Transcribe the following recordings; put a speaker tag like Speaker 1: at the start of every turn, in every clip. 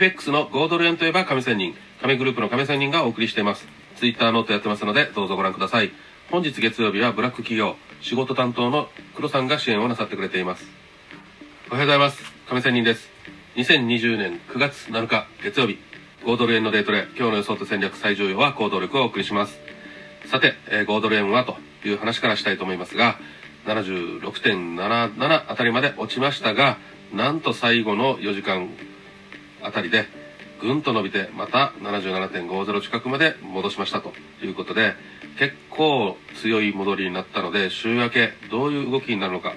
Speaker 1: FX の5ドル円といえば亀仙人、亀グループの亀仙人がお送りしています。ツイッターノートやってますので、どうぞご覧ください。本日月曜日はブラック企業、仕事担当の黒さんが支援をなさってくれています。おはようございます。亀仙人です。2020年9月7日月曜日、5ドル円のデートで今日の予想と戦略最重要は行動力をお送りします。さて、えー、5ドル円はという話からしたいと思いますが、76.77あたりまで落ちましたが、なんと最後の4時間あたりで、ぐんと伸びて、また77.50近くまで戻しましたということで、結構強い戻りになったので、週明けどういう動きになるのか。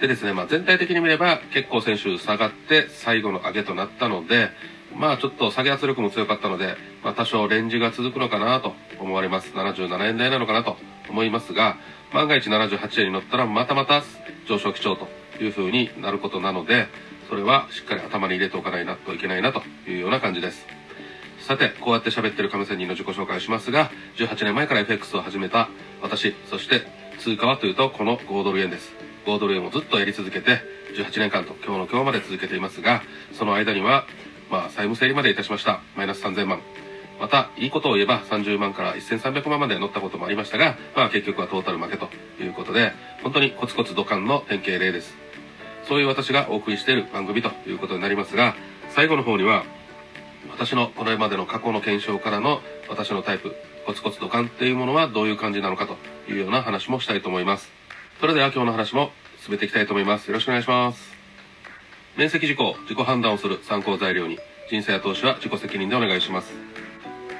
Speaker 1: でですね、まあ全体的に見れば結構先週下がって最後の上げとなったので、まあちょっと下げ圧力も強かったので、まあ多少レンジが続くのかなと思われます。77円台なのかなと思いますが、万が一78円に乗ったらまたまた上昇基調という風になることなので、それはしっかり頭に入れておかないなといけないなというような感じです。さて、こうやって喋ってる亀仙人の自己紹介をしますが、18年前から FX を始めた私、そして通貨はというとこの5ドル円です。5ドル円をずっとやり続けて、18年間と今日の今日まで続けていますが、その間には、まあ、債務整理までいたしました。マイナス3000万。また、いいことを言えば30万から1300万まで乗ったこともありましたが、まあ結局はトータル負けということで、本当にコツコツ土管の典型例です。そういう私がお送りしている番組ということになりますが、最後の方には、私のこれまでの過去の検証からの私のタイプ、コツコツドカンっていうものはどういう感じなのかというような話もしたいと思います。それでは今日の話も進めていきたいと思います。よろしくお願いします。面積事項、自己判断をする参考材料に、人生や投資は自己責任でお願いします。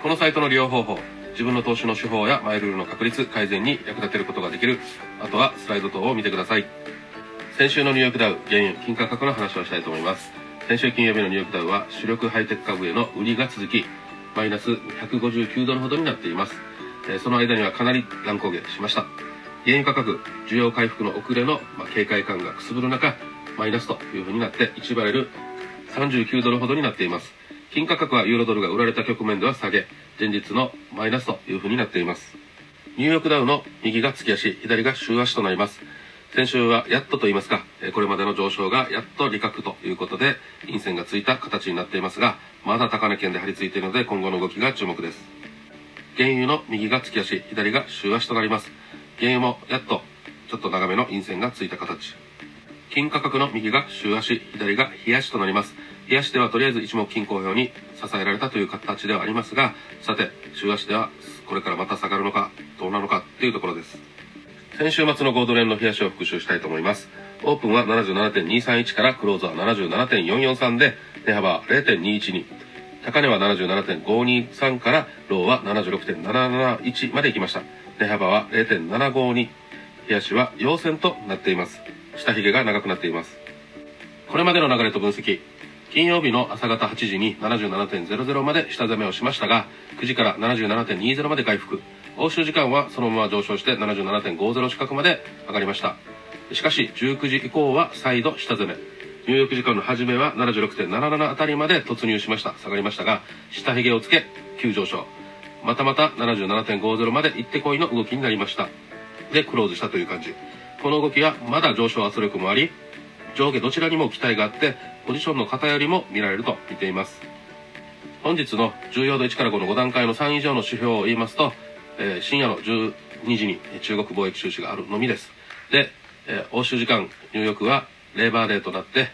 Speaker 1: このサイトの利用方法、自分の投資の手法やマイルールの確立、改善に役立てることができる。あとはスライド等を見てください。先週のニューヨークダウ、原油、金価格の話をしたいと思います。先週金曜日のニューヨークダウは主力ハイテク株への売りが続き、マイナス159ドルほどになっています。えその間にはかなり乱高下しました。原油価格、需要回復の遅れの、ま警戒感がくすぶる中、マイナスという風になって1バレル39ドルほどになっています。金価格はユーロドルが売られた局面では下げ、前日のマイナスという風になっています。ニューヨークダウの右が月足、左が週足となります。先週はやっとと言いますか、これまでの上昇がやっと利確ということで、陰線がついた形になっていますが、まだ高値圏で張り付いているので、今後の動きが注目です。原油の右が月足、左が週足となります。原油もやっと、ちょっと長めの陰線がついた形。金価格の右が週足、左が日足となります。日足ではとりあえず一目金公表に支えられたという形ではありますが、さて、週足ではこれからまた下がるのか、どうなのかっていうところです。先週末のゴードレンの冷やしを復習したいと思います。オープンは77.231からクローズは77.443で、値幅は0.212。高値は77.523からローは76.771まで行きました。値幅は0.752。冷やしは陽線となっています。下髭が長くなっています。これまでの流れと分析。金曜日の朝方8時に77.00まで下攻めをしましたが、9時から77.20まで回復。欧州時間はそのまま上昇して77.50近くまで上がりました。しかし、19時以降は再度下攻め。ニューヨーク時間の初めは76.77あたりまで突入しました。下がりましたが、下髭をつけ、急上昇。またまた77.50まで行ってこいの動きになりました。で、クローズしたという感じ。この動きはまだ上昇圧力もあり、上下どちらにも期待があって、ポジションの偏りも見られると見ています。本日の重要度1から5の5段階の3以上の指標を言いますと、えー、深夜の12時に中国貿易収支があるのみです。で、えー、欧州時間、ニューヨークはレーバーデーとなって、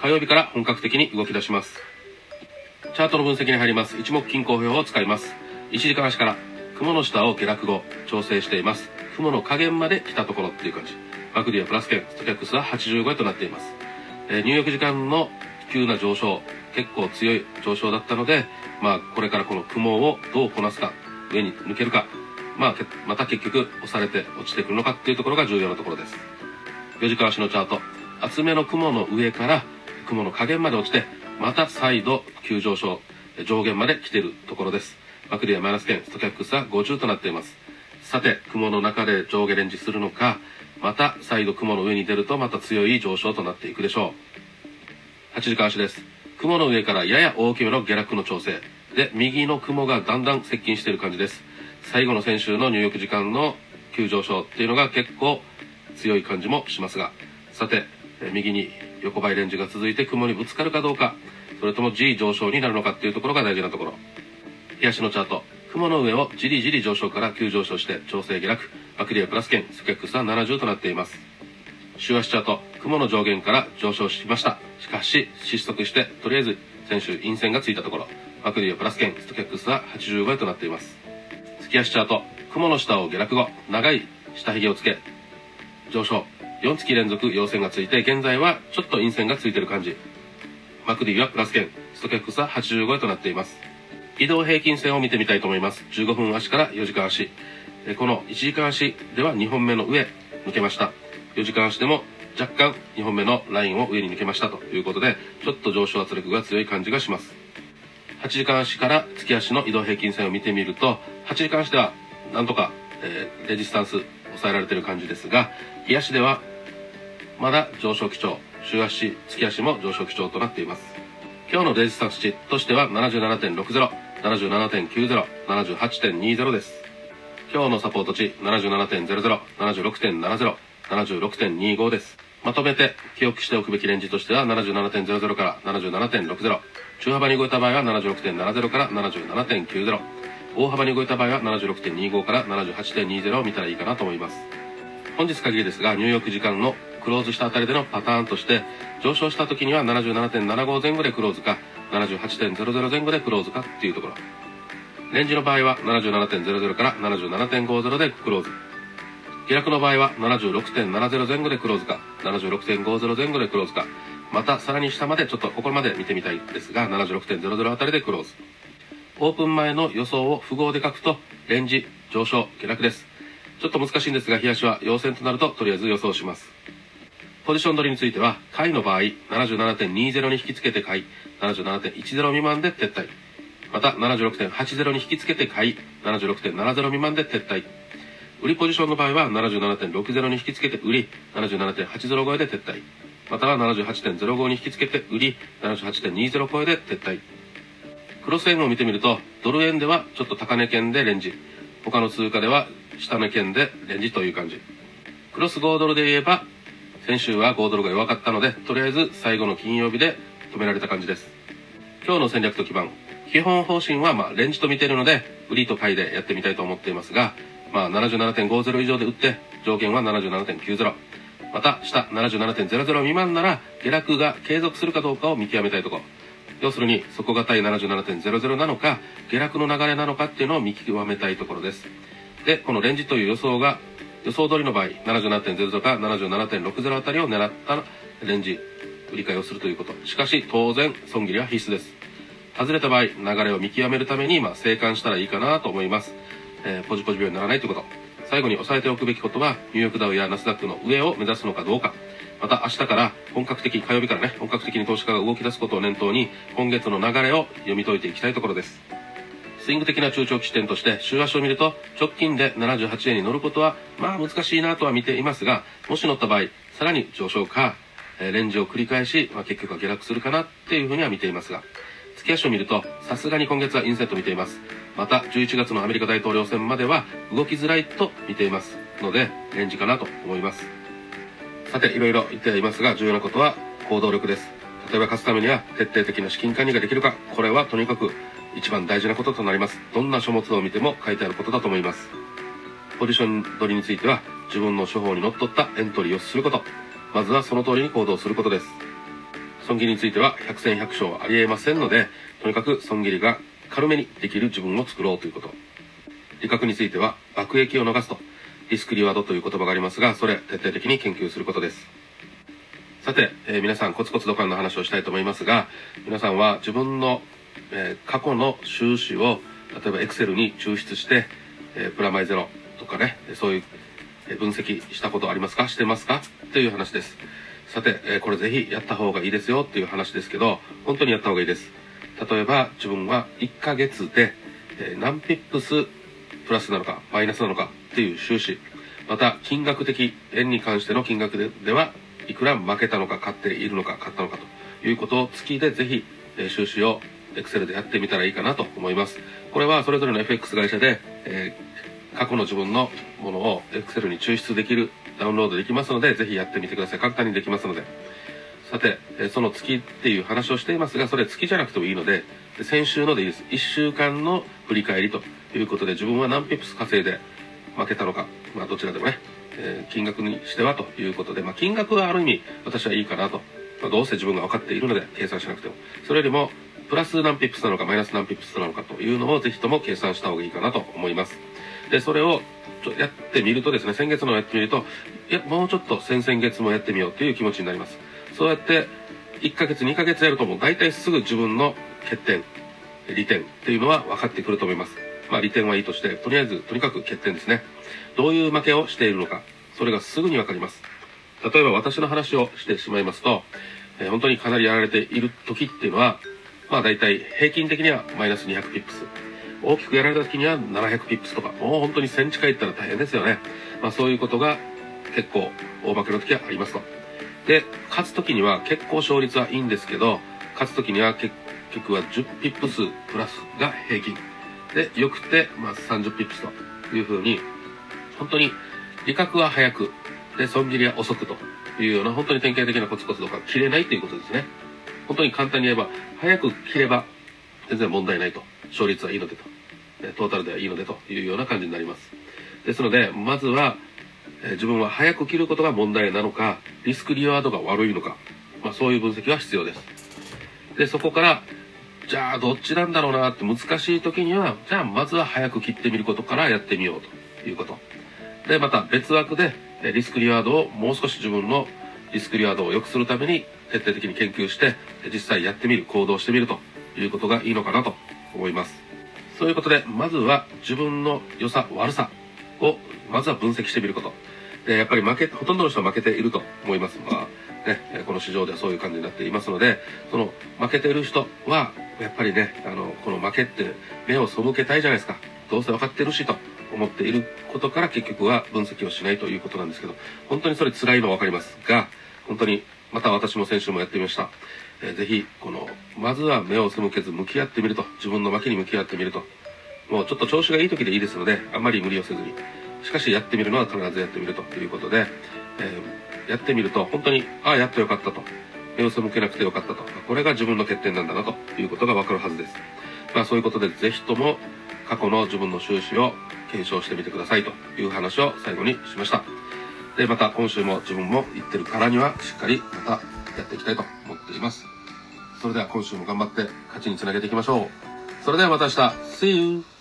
Speaker 1: 火曜日から本格的に動き出します。チャートの分析に入ります。一目均衡表を使います。1時間足から雲の下を下落後調整しています。雲の加減まで来たところっていう感じ。マクディアプラス圏、ストキャックスは85円となっています。えー、ニューヨーク時間の急な上昇、結構強い上昇だったので、まあ、これからこの雲をどうこなすか、上に抜けるか、まあ、また結局押されて落ちてくるのかっていうところが重要なところです。4時間足のチャート。厚めの雲の上から雲の加減まで落ちて、また再度急上昇、上限まで来ているところです。マクリアマイナス圏、ストキャックスは50となっています。さて、雲の中で上下レンジするのか、また再度雲の上に出るとまた強い上昇となっていくでしょう。8時間足です。雲の上からやや大きめの下落の調整。で、右の雲がだんだん接近している感じです。最後の先週の入浴時間の急上昇っていうのが結構強い感じもしますが、さて、右に横ばいレンジが続いて雲にぶつかるかどうか、それとも G 上昇になるのかっていうところが大事なところ。冷やしのチャート。雲の上をじりじり上昇から急上昇して調整下落。バクリアプラス圏、スケックスは70となっています。週足チャート。雲の上限から上昇しました。しかし、失速して、とりあえず先週陰線がついたところ。バクリアプラス圏、ストケックスは85となっています。月足チャート。雲の下を下落後、長い下髭をつけ、上昇。4月連続陽線がついて、現在はちょっと陰線がついてる感じ。マクディはプラス圏、ストケックスは85となっています。移動平均線を見てみたいと思います。15分足から4時間足。この1時間足では2本目の上、抜けました。4時間足でも若干2本目のラインを上に抜けましたということで、ちょっと上昇圧力が強い感じがします。8時間足から月足の移動平均線を見てみると、8時間足ではなんとか、えー、レジスタンス抑えられている感じですが、日足ではまだ上昇基調、週足、月足も上昇基調となっています。今日のレジスタンス値としては77.60、77.90、78.20です。今日のサポート値77.00、76.70、76.25です。まとめて記憶しておくべきレンジとしては77.00から77.60。中幅に動いた場合は76.70から77.90。大幅に動いた場合は76.25から78.20を見たらいいかなと思います。本日限りですが、入浴時間のクローズしたあたりでのパターンとして、上昇した時には77.75前後でクローズか、78.00前後でクローズかっていうところ。レンジの場合は77.00から77.50でクローズ。下落の場合は76.70前後でクローズか、76.50前後でクローズか、またさらに下までちょっとここまで見てみたいですが、76.00あたりでクローズ。オープン前の予想を符号で書くと、レンジ、上昇、下落です。ちょっと難しいんですが、冷やしは陽線となると、とりあえず予想します。ポジション取りについては、買いの場合、77.20に引き付けて買い、77.10未満で撤退。また、76.80に引き付けて買い、76.70未満で撤退。売りポジションの場合は、77.60に引き付けて売り、77.80超えで撤退。または78.05に引き付けて売り、78.20超えで撤退。クロス円を見てみると、ドル円ではちょっと高値圏でレンジ。他の通貨では下値圏でレンジという感じ。クロス5ドルで言えば、先週は5ドルが弱かったので、とりあえず最後の金曜日で止められた感じです。今日の戦略と基盤。基本方針は、まあ、レンジと見ているので、売りと買いでやってみたいと思っていますが、まあ、77.50以上で売って、上限は77.90。また、下77.00未満なら、下落が継続するかどうかを見極めたいところ。要するに、底堅い77.00なのか、下落の流れなのかっていうのを見極めたいところです。で、このレンジという予想が、予想通りの場合、77.00か77.60あたりを狙ったレンジ、売り買いをするということ。しかし、当然、損切りは必須です。外れた場合、流れを見極めるために、まあ、生還したらいいかなと思います。えー、ポジポジ病にならないということ。最後に押さえておくべきことは、ニューヨークダウやナスダックの上を目指すのかどうか。また明日から本格的、火曜日からね、本格的に投資家が動き出すことを念頭に、今月の流れを読み解いていきたいところです。スイング的な中長期視点として、週足を見ると、直近で78円に乗ることは、まあ難しいなとは見ていますが、もし乗った場合、さらに上昇か、レンジを繰り返し、まあ、結局は下落するかなっていうふうには見ていますが、月足を見ると、さすがに今月はインセット見ています。また、11月のアメリカ大統領選までは動きづらいと見ていますので、レンジかなと思います。さて、いろいろ言っていますが、重要なことは行動力です。例えば勝つためには徹底的な資金管理ができるか、これはとにかく一番大事なこととなります。どんな書物を見ても書いてあることだと思います。ポジション取りについては、自分の処方にのっとったエントリーをすること。まずはその通りに行動することです。損切りについては百戦百勝ありえませんので、とにかく損切りが軽めにできる自分を作ろうということ。利確については、爆益を逃すと。リスクリワードという言葉がありますが、それ、徹底的に研究することです。さて、えー、皆さん、コツコツドカンの話をしたいと思いますが、皆さんは自分の、えー、過去の収支を、例えばエクセルに抽出して、えー、プラマイゼロとかね、そういう分析したことありますか？してますか？という話です。さて、えこれぜひやった方がいいですよっていう話ですけど、本当にやった方がいいです。例えば、自分は1ヶ月で、え何ピップスプラスなのか、マイナスなのかっていう収支、また金額的、円に関しての金額でではいくら負けたのか、買っているのか、買ったのかということを月でぜひ、え収支を Excel でやってみたらいいかなと思います。これはそれぞれの FX 会社で、えー、過去の自分のものを Excel に抽出できる、ダウンロードできますので、ぜひやってみてください。簡単にできますので。さて、えその月っていう話をしていますが、それ月じゃなくてもいいので、先週のでいいです。1週間の振り返りということで、自分は何ピップス稼いで負けたのか、まあどちらでもね、えー、金額にしてはということで、まあ金額はある意味私はいいかなと。まあ、どうせ自分が分かっているので計算しなくても。それよりも、プラス何ピップスなのかマイナス何ピップスなのかというのをぜひとも計算した方がいいかなと思います。で、それをやってみるとですね、先月のやってみると、いや、もうちょっと先々月もやってみようという気持ちになります。そうやって、1ヶ月、2ヶ月やるともう大体すぐ自分の欠点、利点っていうのは分かってくると思います。まあ利点はいいとして、とりあえず、とにかく欠点ですね。どういう負けをしているのか、それがすぐに分かります。例えば私の話をしてしまいますと、えー、本当にかなりやられている時っていうのは、まあ大体平均的にはマイナス200ピップス。大きくやられた時には700ピップスとか、もう本当に1000近いったら大変ですよね。まあそういうことが結構大負けの時はありますと。で、勝つ時には結構勝率はいいんですけど、勝つ時には結局は10ピップスプラスが平均。で、良くて、まあ30ピップスというふうに、本当に利確は早く、で、損切りは遅くというような、本当に典型的なコツコツとか切れないということですね。本当に簡単に言えば、早く切れば全然問題ないと。勝率はいいのでと。トータルではいいのでというような感じになります。ですので、まずは、自分は早く切ることが問題なのか、リスクリワードが悪いのか、まあ、そういう分析は必要です。で、そこから、じゃあどっちなんだろうなって難しい時には、じゃあまずは早く切ってみることからやってみようということ。で、また別枠でリスクリワードをもう少し自分のリスクリワードを良くするために徹底的に研究して実際やってみる、行動してみるということがいいのかなと思います。そういうことで、まずは自分の良さ、悪さをまずは分析してみること。で、やっぱり負け、ほとんどの人は負けていると思います。まあ、ね、この市場ではそういう感じになっていますので、その負けている人は、やっぱりね、あの、この負けって目を背けたいじゃないですか。どうせ分かってるしと思っていることから結局は分析をしないということなんですけど、本当にそれ辛いのは分かりますが、本当にまた私も先週もやってみました。えー、ぜひ、この、まずは目を背けず向き合ってみると、自分の負けに向き合ってみると、もうちょっと調子がいい時でいいですので、あんまり無理をせずに、しかしやってみるのは必ずやってみるということで、えー、やってみると本当に、ああ、やってよかったと。目を背けなくてよかったと。これが自分の欠点なんだなということがわかるはずです。まあそういうことで、ぜひとも過去の自分の収支を検証してみてくださいという話を最後にしました。で、また今週も自分も言ってるからにはしっかりまたやっていきたいと思っています。それでは今週も頑張って勝ちにつなげていきましょう。それではまた明日 See you!